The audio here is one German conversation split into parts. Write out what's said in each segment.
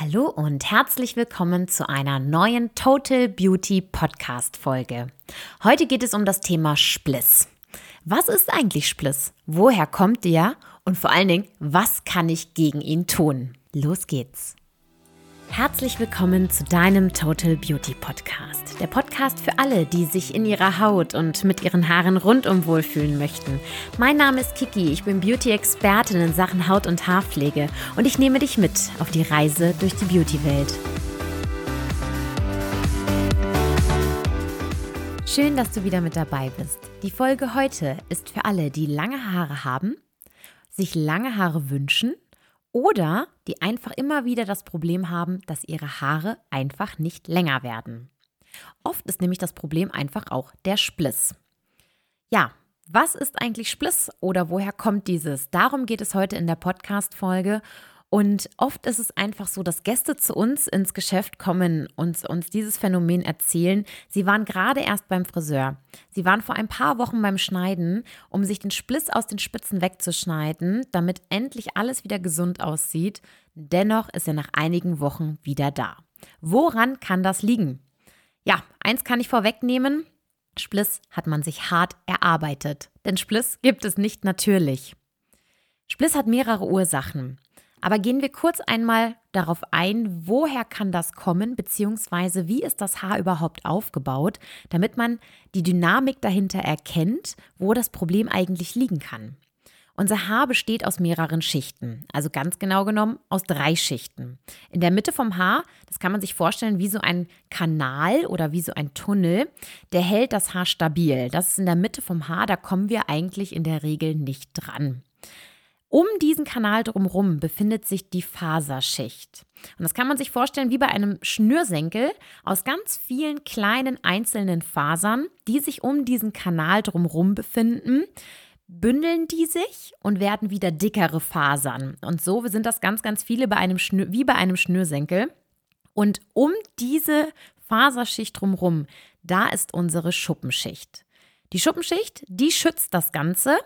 Hallo und herzlich willkommen zu einer neuen Total Beauty Podcast Folge. Heute geht es um das Thema Spliss. Was ist eigentlich Spliss? Woher kommt der? Und vor allen Dingen, was kann ich gegen ihn tun? Los geht's. Herzlich willkommen zu deinem Total Beauty Podcast. Der Podcast für alle, die sich in ihrer Haut und mit ihren Haaren rundum wohlfühlen möchten. Mein Name ist Kiki, ich bin Beauty-Expertin in Sachen Haut- und Haarpflege und ich nehme dich mit auf die Reise durch die Beauty-Welt. Schön, dass du wieder mit dabei bist. Die Folge heute ist für alle, die lange Haare haben, sich lange Haare wünschen oder die einfach immer wieder das Problem haben, dass ihre Haare einfach nicht länger werden. Oft ist nämlich das Problem einfach auch der Spliss. Ja, was ist eigentlich Spliss oder woher kommt dieses? Darum geht es heute in der Podcast-Folge und oft ist es einfach so, dass Gäste zu uns ins Geschäft kommen und uns dieses Phänomen erzählen. Sie waren gerade erst beim Friseur. Sie waren vor ein paar Wochen beim Schneiden, um sich den Spliss aus den Spitzen wegzuschneiden, damit endlich alles wieder gesund aussieht. Dennoch ist er nach einigen Wochen wieder da. Woran kann das liegen? Ja, eins kann ich vorwegnehmen. Spliss hat man sich hart erarbeitet. Denn Spliss gibt es nicht natürlich. Spliss hat mehrere Ursachen. Aber gehen wir kurz einmal darauf ein, woher kann das kommen, beziehungsweise wie ist das Haar überhaupt aufgebaut, damit man die Dynamik dahinter erkennt, wo das Problem eigentlich liegen kann. Unser Haar besteht aus mehreren Schichten, also ganz genau genommen aus drei Schichten. In der Mitte vom Haar, das kann man sich vorstellen wie so ein Kanal oder wie so ein Tunnel, der hält das Haar stabil. Das ist in der Mitte vom Haar, da kommen wir eigentlich in der Regel nicht dran. Um diesen Kanal drumherum befindet sich die Faserschicht. Und das kann man sich vorstellen wie bei einem Schnürsenkel aus ganz vielen kleinen einzelnen Fasern, die sich um diesen Kanal drumherum befinden. Bündeln die sich und werden wieder dickere Fasern. Und so sind das ganz, ganz viele bei einem Schnür, wie bei einem Schnürsenkel. Und um diese Faserschicht drumherum, da ist unsere Schuppenschicht. Die Schuppenschicht, die schützt das Ganze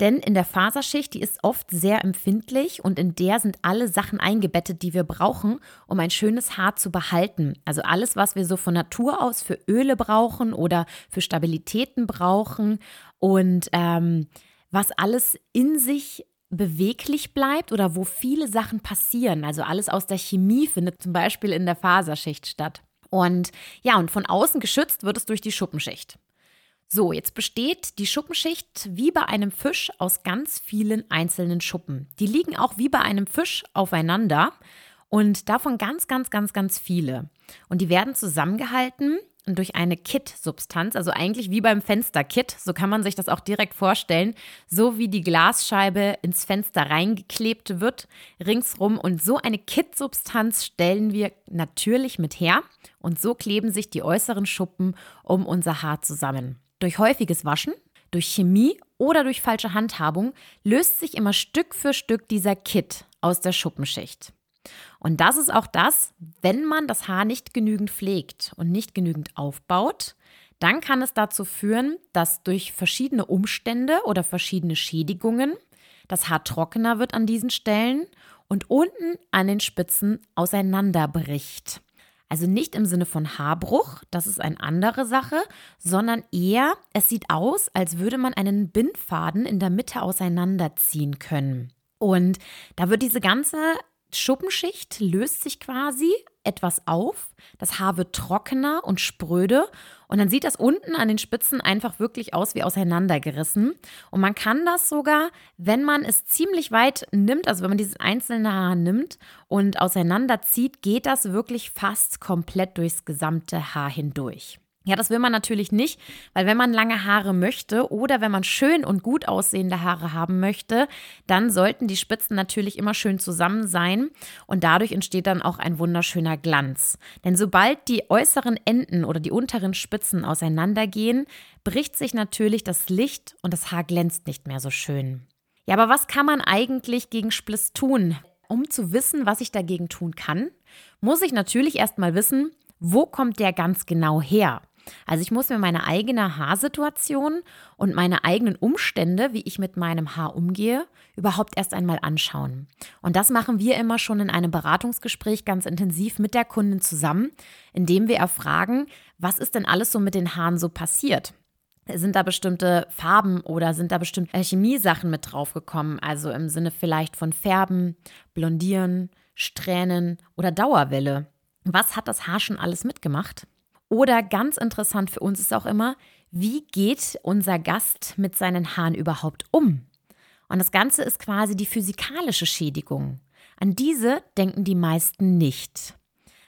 denn in der Faserschicht, die ist oft sehr empfindlich und in der sind alle Sachen eingebettet, die wir brauchen, um ein schönes Haar zu behalten. Also alles, was wir so von Natur aus für Öle brauchen oder für Stabilitäten brauchen und ähm, was alles in sich beweglich bleibt oder wo viele Sachen passieren. Also alles aus der Chemie findet zum Beispiel in der Faserschicht statt. Und ja, und von außen geschützt wird es durch die Schuppenschicht. So, jetzt besteht die Schuppenschicht wie bei einem Fisch aus ganz vielen einzelnen Schuppen. Die liegen auch wie bei einem Fisch aufeinander und davon ganz, ganz, ganz, ganz viele. Und die werden zusammengehalten durch eine Kit-Substanz, also eigentlich wie beim Fensterkit, so kann man sich das auch direkt vorstellen, so wie die Glasscheibe ins Fenster reingeklebt wird, ringsrum. Und so eine Kit-Substanz stellen wir natürlich mit her und so kleben sich die äußeren Schuppen um unser Haar zusammen. Durch häufiges Waschen, durch Chemie oder durch falsche Handhabung löst sich immer Stück für Stück dieser Kit aus der Schuppenschicht. Und das ist auch das, wenn man das Haar nicht genügend pflegt und nicht genügend aufbaut, dann kann es dazu führen, dass durch verschiedene Umstände oder verschiedene Schädigungen das Haar trockener wird an diesen Stellen und unten an den Spitzen auseinanderbricht. Also nicht im Sinne von Haarbruch, das ist eine andere Sache, sondern eher, es sieht aus, als würde man einen Bindfaden in der Mitte auseinanderziehen können. Und da wird diese ganze Schuppenschicht löst sich quasi etwas auf, das Haar wird trockener und spröde und dann sieht das unten an den Spitzen einfach wirklich aus wie auseinandergerissen. Und man kann das sogar, wenn man es ziemlich weit nimmt, also wenn man dieses einzelne Haar nimmt und auseinanderzieht, geht das wirklich fast komplett durchs gesamte Haar hindurch. Ja, das will man natürlich nicht, weil wenn man lange Haare möchte oder wenn man schön und gut aussehende Haare haben möchte, dann sollten die Spitzen natürlich immer schön zusammen sein und dadurch entsteht dann auch ein wunderschöner Glanz. Denn sobald die äußeren Enden oder die unteren Spitzen auseinandergehen, bricht sich natürlich das Licht und das Haar glänzt nicht mehr so schön. Ja, aber was kann man eigentlich gegen Spliss tun? Um zu wissen, was ich dagegen tun kann, muss ich natürlich erstmal wissen, wo kommt der ganz genau her? Also ich muss mir meine eigene Haarsituation und meine eigenen Umstände, wie ich mit meinem Haar umgehe, überhaupt erst einmal anschauen. Und das machen wir immer schon in einem Beratungsgespräch ganz intensiv mit der Kundin zusammen, indem wir erfragen, was ist denn alles so mit den Haaren so passiert? Sind da bestimmte Farben oder sind da bestimmte Chemiesachen mit draufgekommen? Also im Sinne vielleicht von Färben, Blondieren, Strähnen oder Dauerwelle. Was hat das Haar schon alles mitgemacht? Oder ganz interessant für uns ist auch immer, wie geht unser Gast mit seinen Haaren überhaupt um? Und das Ganze ist quasi die physikalische Schädigung. An diese denken die meisten nicht.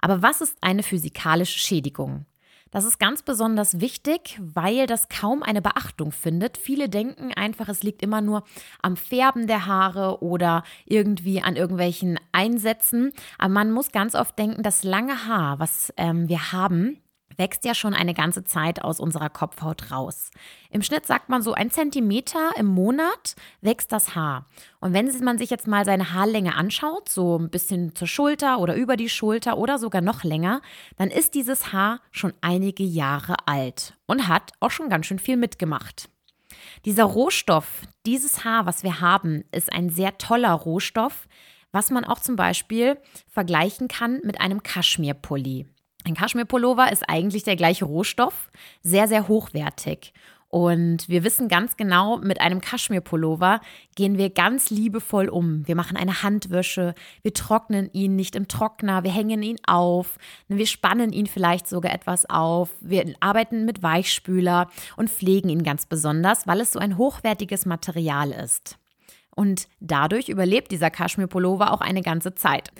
Aber was ist eine physikalische Schädigung? Das ist ganz besonders wichtig, weil das kaum eine Beachtung findet. Viele denken einfach, es liegt immer nur am Färben der Haare oder irgendwie an irgendwelchen Einsätzen. Aber man muss ganz oft denken, das lange Haar, was ähm, wir haben, wächst ja schon eine ganze Zeit aus unserer Kopfhaut raus. Im Schnitt sagt man so ein Zentimeter im Monat wächst das Haar. Und wenn man sich jetzt mal seine Haarlänge anschaut, so ein bisschen zur Schulter oder über die Schulter oder sogar noch länger, dann ist dieses Haar schon einige Jahre alt und hat auch schon ganz schön viel mitgemacht. Dieser Rohstoff, dieses Haar, was wir haben, ist ein sehr toller Rohstoff, was man auch zum Beispiel vergleichen kann mit einem Kaschmirpulli. Ein Kaschmirpullover ist eigentlich der gleiche Rohstoff, sehr, sehr hochwertig. Und wir wissen ganz genau, mit einem Kaschmirpullover gehen wir ganz liebevoll um. Wir machen eine Handwäsche, wir trocknen ihn nicht im Trockner, wir hängen ihn auf, wir spannen ihn vielleicht sogar etwas auf, wir arbeiten mit Weichspüler und pflegen ihn ganz besonders, weil es so ein hochwertiges Material ist. Und dadurch überlebt dieser Kaschmirpullover auch eine ganze Zeit.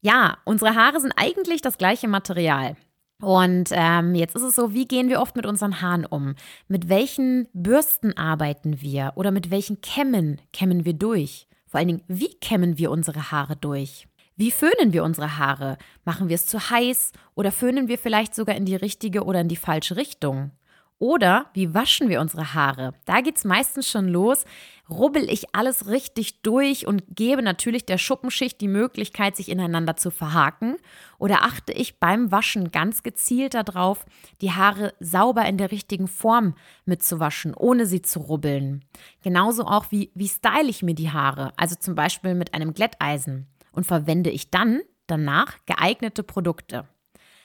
Ja, unsere Haare sind eigentlich das gleiche Material. Und ähm, jetzt ist es so, wie gehen wir oft mit unseren Haaren um? Mit welchen Bürsten arbeiten wir oder mit welchen Kämmen kämmen wir durch? Vor allen Dingen, wie kämmen wir unsere Haare durch? Wie föhnen wir unsere Haare? Machen wir es zu heiß oder föhnen wir vielleicht sogar in die richtige oder in die falsche Richtung? Oder wie waschen wir unsere Haare? Da geht es meistens schon los. Rubbel ich alles richtig durch und gebe natürlich der Schuppenschicht die Möglichkeit, sich ineinander zu verhaken? Oder achte ich beim Waschen ganz gezielt darauf, die Haare sauber in der richtigen Form mitzuwaschen, ohne sie zu rubbeln? Genauso auch wie, wie style ich mir die Haare, also zum Beispiel mit einem Glätteisen. Und verwende ich dann danach geeignete Produkte.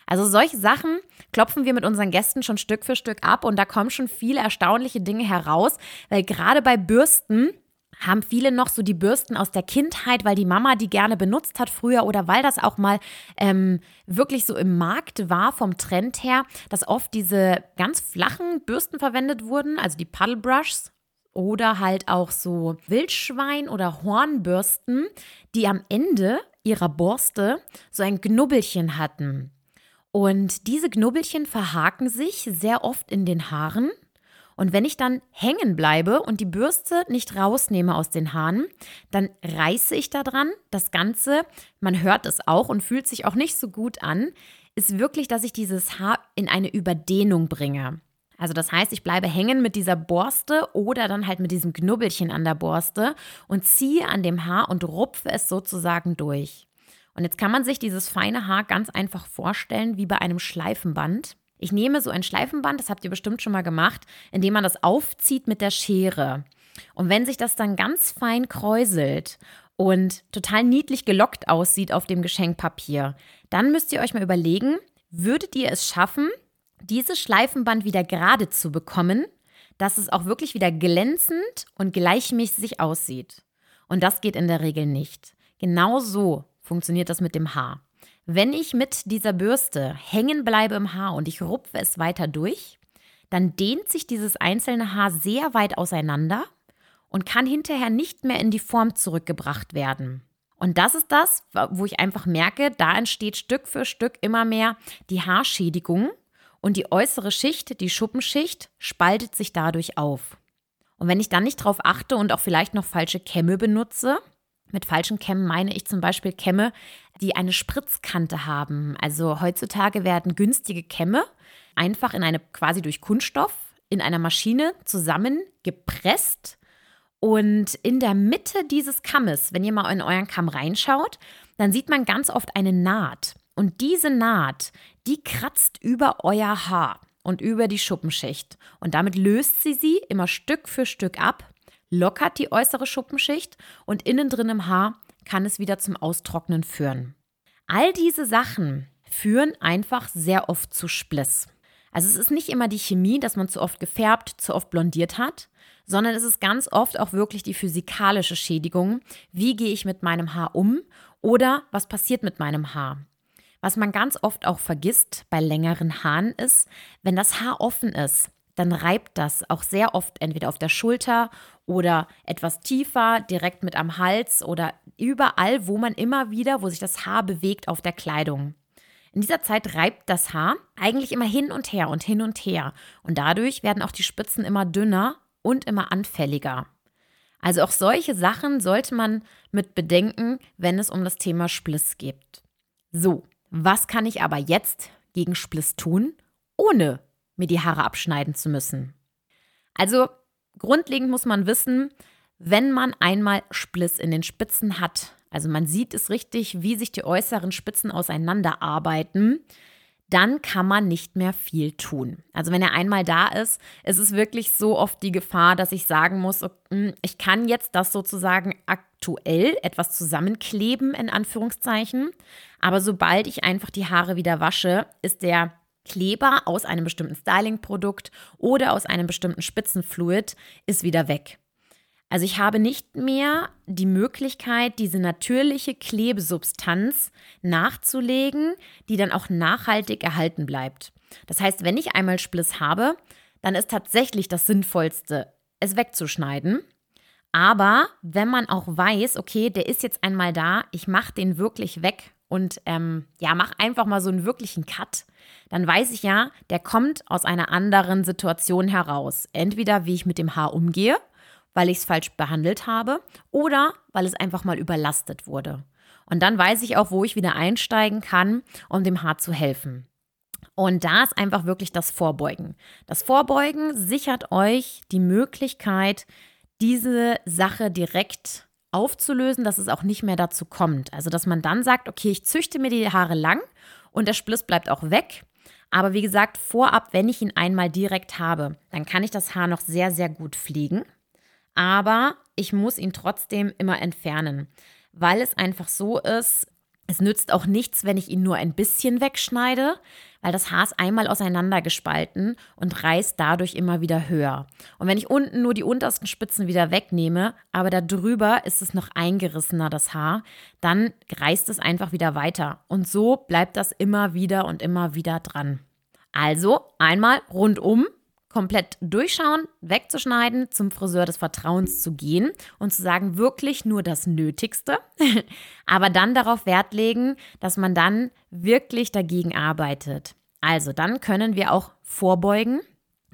Also solche Sachen klopfen wir mit unseren Gästen schon Stück für Stück ab und da kommen schon viele erstaunliche Dinge heraus, weil gerade bei Bürsten haben viele noch so die Bürsten aus der Kindheit, weil die Mama die gerne benutzt hat früher oder weil das auch mal ähm, wirklich so im Markt war vom Trend her, dass oft diese ganz flachen Bürsten verwendet wurden, also die Puddle Brushs oder halt auch so Wildschwein- oder Hornbürsten, die am Ende ihrer Borste so ein Knubbelchen hatten. Und diese Knubbelchen verhaken sich sehr oft in den Haaren. Und wenn ich dann hängen bleibe und die Bürste nicht rausnehme aus den Haaren, dann reiße ich da dran. Das Ganze, man hört es auch und fühlt sich auch nicht so gut an, ist wirklich, dass ich dieses Haar in eine Überdehnung bringe. Also das heißt, ich bleibe hängen mit dieser Borste oder dann halt mit diesem Knubbelchen an der Borste und ziehe an dem Haar und rupfe es sozusagen durch. Und jetzt kann man sich dieses feine Haar ganz einfach vorstellen wie bei einem Schleifenband. Ich nehme so ein Schleifenband, das habt ihr bestimmt schon mal gemacht, indem man das aufzieht mit der Schere. Und wenn sich das dann ganz fein kräuselt und total niedlich gelockt aussieht auf dem Geschenkpapier, dann müsst ihr euch mal überlegen, würdet ihr es schaffen, dieses Schleifenband wieder gerade zu bekommen, dass es auch wirklich wieder glänzend und gleichmäßig aussieht. Und das geht in der Regel nicht. Genau so funktioniert das mit dem Haar. Wenn ich mit dieser Bürste hängen bleibe im Haar und ich rupfe es weiter durch, dann dehnt sich dieses einzelne Haar sehr weit auseinander und kann hinterher nicht mehr in die Form zurückgebracht werden. Und das ist das, wo ich einfach merke, da entsteht Stück für Stück immer mehr die Haarschädigung und die äußere Schicht, die Schuppenschicht, spaltet sich dadurch auf. Und wenn ich dann nicht darauf achte und auch vielleicht noch falsche Kämme benutze, mit falschen Kämmen meine ich zum Beispiel Kämme, die eine Spritzkante haben. Also heutzutage werden günstige Kämme einfach in eine quasi durch Kunststoff in einer Maschine zusammengepresst. Und in der Mitte dieses Kammes, wenn ihr mal in euren Kamm reinschaut, dann sieht man ganz oft eine Naht. Und diese Naht, die kratzt über euer Haar. und über die Schuppenschicht. Und damit löst sie sie immer Stück für Stück ab, lockert die äußere Schuppenschicht und innen drin im Haar kann es wieder zum Austrocknen führen. All diese Sachen führen einfach sehr oft zu Spliss. Also es ist nicht immer die Chemie, dass man zu oft gefärbt, zu oft blondiert hat, sondern es ist ganz oft auch wirklich die physikalische Schädigung. Wie gehe ich mit meinem Haar um oder was passiert mit meinem Haar? Was man ganz oft auch vergisst bei längeren Haaren ist, wenn das Haar offen ist, dann reibt das auch sehr oft entweder auf der Schulter oder etwas tiefer, direkt mit am Hals oder überall, wo man immer wieder, wo sich das Haar bewegt, auf der Kleidung. In dieser Zeit reibt das Haar eigentlich immer hin und her und hin und her. Und dadurch werden auch die Spitzen immer dünner und immer anfälliger. Also auch solche Sachen sollte man mit bedenken, wenn es um das Thema Spliss geht. So, was kann ich aber jetzt gegen Spliss tun, ohne mir die Haare abschneiden zu müssen? Also grundlegend muss man wissen, wenn man einmal Spliss in den Spitzen hat, also man sieht es richtig, wie sich die äußeren Spitzen auseinanderarbeiten, dann kann man nicht mehr viel tun. Also wenn er einmal da ist, ist es wirklich so oft die Gefahr, dass ich sagen muss, hm, ich kann jetzt das sozusagen aktuell etwas zusammenkleben, in Anführungszeichen. Aber sobald ich einfach die Haare wieder wasche, ist der Kleber aus einem bestimmten Styling-Produkt oder aus einem bestimmten Spitzenfluid ist wieder weg. Also ich habe nicht mehr die Möglichkeit, diese natürliche Klebesubstanz nachzulegen, die dann auch nachhaltig erhalten bleibt. Das heißt, wenn ich einmal Spliss habe, dann ist tatsächlich das Sinnvollste, es wegzuschneiden. Aber wenn man auch weiß, okay, der ist jetzt einmal da, ich mache den wirklich weg und ähm, ja, mach einfach mal so einen wirklichen Cut, dann weiß ich ja, der kommt aus einer anderen Situation heraus. Entweder wie ich mit dem Haar umgehe weil ich es falsch behandelt habe oder weil es einfach mal überlastet wurde. Und dann weiß ich auch, wo ich wieder einsteigen kann, um dem Haar zu helfen. Und da ist einfach wirklich das Vorbeugen. Das Vorbeugen sichert euch die Möglichkeit, diese Sache direkt aufzulösen, dass es auch nicht mehr dazu kommt. Also, dass man dann sagt, okay, ich züchte mir die Haare lang und der Spliss bleibt auch weg. Aber wie gesagt, vorab, wenn ich ihn einmal direkt habe, dann kann ich das Haar noch sehr, sehr gut pflegen aber ich muss ihn trotzdem immer entfernen, weil es einfach so ist, es nützt auch nichts, wenn ich ihn nur ein bisschen wegschneide, weil das Haar ist einmal auseinandergespalten und reißt dadurch immer wieder höher. Und wenn ich unten nur die untersten Spitzen wieder wegnehme, aber da drüber ist es noch eingerissener, das Haar, dann reißt es einfach wieder weiter. Und so bleibt das immer wieder und immer wieder dran. Also einmal rundum komplett durchschauen, wegzuschneiden, zum Friseur des Vertrauens zu gehen und zu sagen, wirklich nur das Nötigste, aber dann darauf Wert legen, dass man dann wirklich dagegen arbeitet. Also dann können wir auch vorbeugen,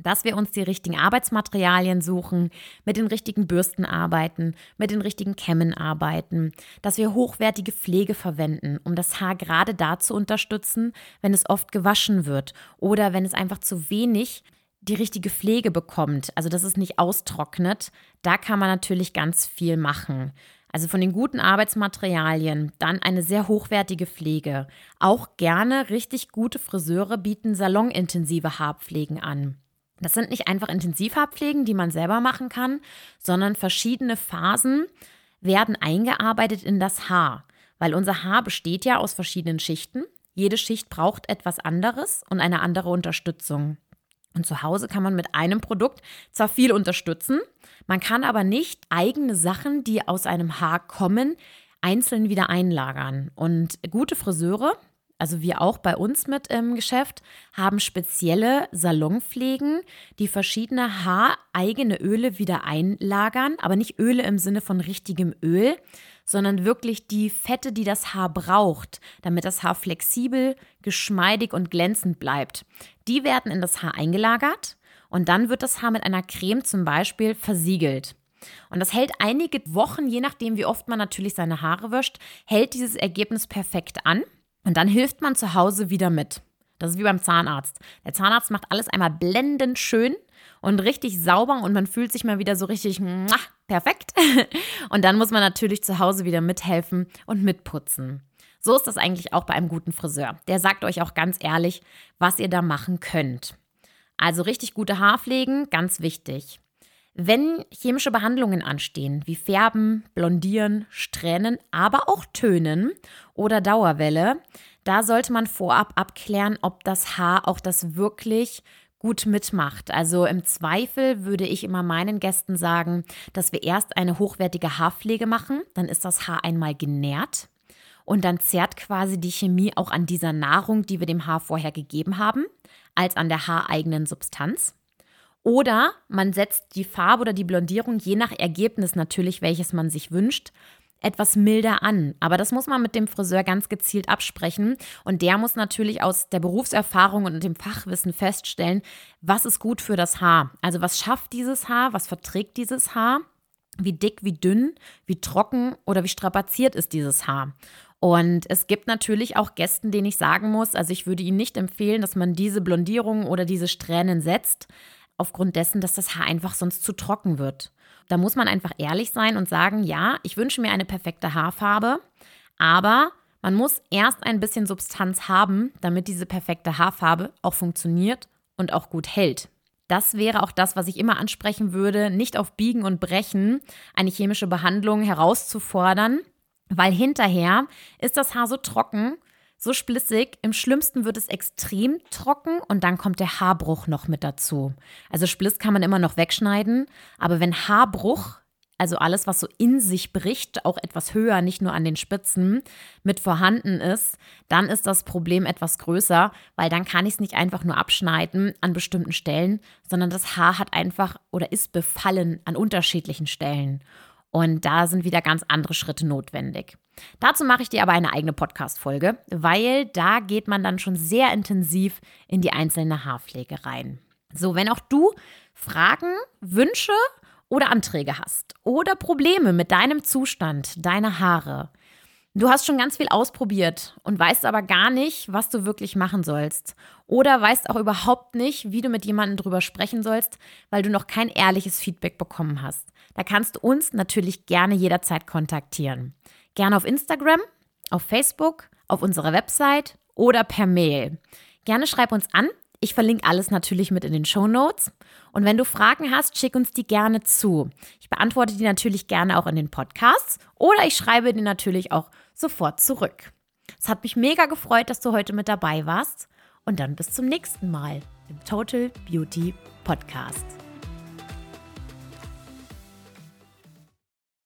dass wir uns die richtigen Arbeitsmaterialien suchen, mit den richtigen Bürsten arbeiten, mit den richtigen Kämmen arbeiten, dass wir hochwertige Pflege verwenden, um das Haar gerade da zu unterstützen, wenn es oft gewaschen wird oder wenn es einfach zu wenig die richtige Pflege bekommt, also dass es nicht austrocknet, da kann man natürlich ganz viel machen. Also von den guten Arbeitsmaterialien, dann eine sehr hochwertige Pflege. Auch gerne richtig gute Friseure bieten salonintensive Haarpflegen an. Das sind nicht einfach Intensivhaarpflegen, die man selber machen kann, sondern verschiedene Phasen werden eingearbeitet in das Haar, weil unser Haar besteht ja aus verschiedenen Schichten. Jede Schicht braucht etwas anderes und eine andere Unterstützung. Und zu Hause kann man mit einem Produkt zwar viel unterstützen, man kann aber nicht eigene Sachen, die aus einem Haar kommen, einzeln wieder einlagern. Und gute Friseure, also wir auch bei uns mit im Geschäft, haben spezielle Salonpflegen, die verschiedene haareigene Öle wieder einlagern, aber nicht Öle im Sinne von richtigem Öl, sondern wirklich die Fette, die das Haar braucht, damit das Haar flexibel, geschmeidig und glänzend bleibt. Die werden in das Haar eingelagert und dann wird das Haar mit einer Creme zum Beispiel versiegelt. Und das hält einige Wochen, je nachdem, wie oft man natürlich seine Haare wäscht, hält dieses Ergebnis perfekt an. Und dann hilft man zu Hause wieder mit. Das ist wie beim Zahnarzt. Der Zahnarzt macht alles einmal blendend schön und richtig sauber und man fühlt sich mal wieder so richtig perfekt. Und dann muss man natürlich zu Hause wieder mithelfen und mitputzen. So ist das eigentlich auch bei einem guten Friseur. Der sagt euch auch ganz ehrlich, was ihr da machen könnt. Also richtig gute Haarpflegen, ganz wichtig. Wenn chemische Behandlungen anstehen, wie Färben, Blondieren, Strähnen, aber auch Tönen oder Dauerwelle, da sollte man vorab abklären, ob das Haar auch das wirklich gut mitmacht. Also im Zweifel würde ich immer meinen Gästen sagen, dass wir erst eine hochwertige Haarpflege machen, dann ist das Haar einmal genährt und dann zerrt quasi die Chemie auch an dieser Nahrung, die wir dem Haar vorher gegeben haben, als an der haareigenen Substanz. Oder man setzt die Farbe oder die Blondierung, je nach Ergebnis natürlich, welches man sich wünscht, etwas milder an. Aber das muss man mit dem Friseur ganz gezielt absprechen. Und der muss natürlich aus der Berufserfahrung und dem Fachwissen feststellen, was ist gut für das Haar. Also was schafft dieses Haar, was verträgt dieses Haar, wie dick, wie dünn, wie trocken oder wie strapaziert ist dieses Haar. Und es gibt natürlich auch Gästen, denen ich sagen muss, also ich würde Ihnen nicht empfehlen, dass man diese Blondierung oder diese Strähnen setzt, aufgrund dessen, dass das Haar einfach sonst zu trocken wird. Da muss man einfach ehrlich sein und sagen, ja, ich wünsche mir eine perfekte Haarfarbe, aber man muss erst ein bisschen Substanz haben, damit diese perfekte Haarfarbe auch funktioniert und auch gut hält. Das wäre auch das, was ich immer ansprechen würde, nicht auf Biegen und Brechen eine chemische Behandlung herauszufordern, weil hinterher ist das Haar so trocken, so splissig. Im schlimmsten wird es extrem trocken und dann kommt der Haarbruch noch mit dazu. Also Spliss kann man immer noch wegschneiden, aber wenn Haarbruch, also alles, was so in sich bricht, auch etwas höher, nicht nur an den Spitzen, mit vorhanden ist, dann ist das Problem etwas größer, weil dann kann ich es nicht einfach nur abschneiden an bestimmten Stellen, sondern das Haar hat einfach oder ist befallen an unterschiedlichen Stellen. Und da sind wieder ganz andere Schritte notwendig. Dazu mache ich dir aber eine eigene Podcast-Folge, weil da geht man dann schon sehr intensiv in die einzelne Haarpflege rein. So, wenn auch du Fragen, Wünsche oder Anträge hast oder Probleme mit deinem Zustand, deiner Haare, Du hast schon ganz viel ausprobiert und weißt aber gar nicht, was du wirklich machen sollst. Oder weißt auch überhaupt nicht, wie du mit jemandem drüber sprechen sollst, weil du noch kein ehrliches Feedback bekommen hast. Da kannst du uns natürlich gerne jederzeit kontaktieren. Gerne auf Instagram, auf Facebook, auf unserer Website oder per Mail. Gerne schreib uns an. Ich verlinke alles natürlich mit in den Show Notes. Und wenn du Fragen hast, schick uns die gerne zu. Ich beantworte die natürlich gerne auch in den Podcasts oder ich schreibe die natürlich auch sofort zurück. Es hat mich mega gefreut, dass du heute mit dabei warst. Und dann bis zum nächsten Mal im Total Beauty Podcast.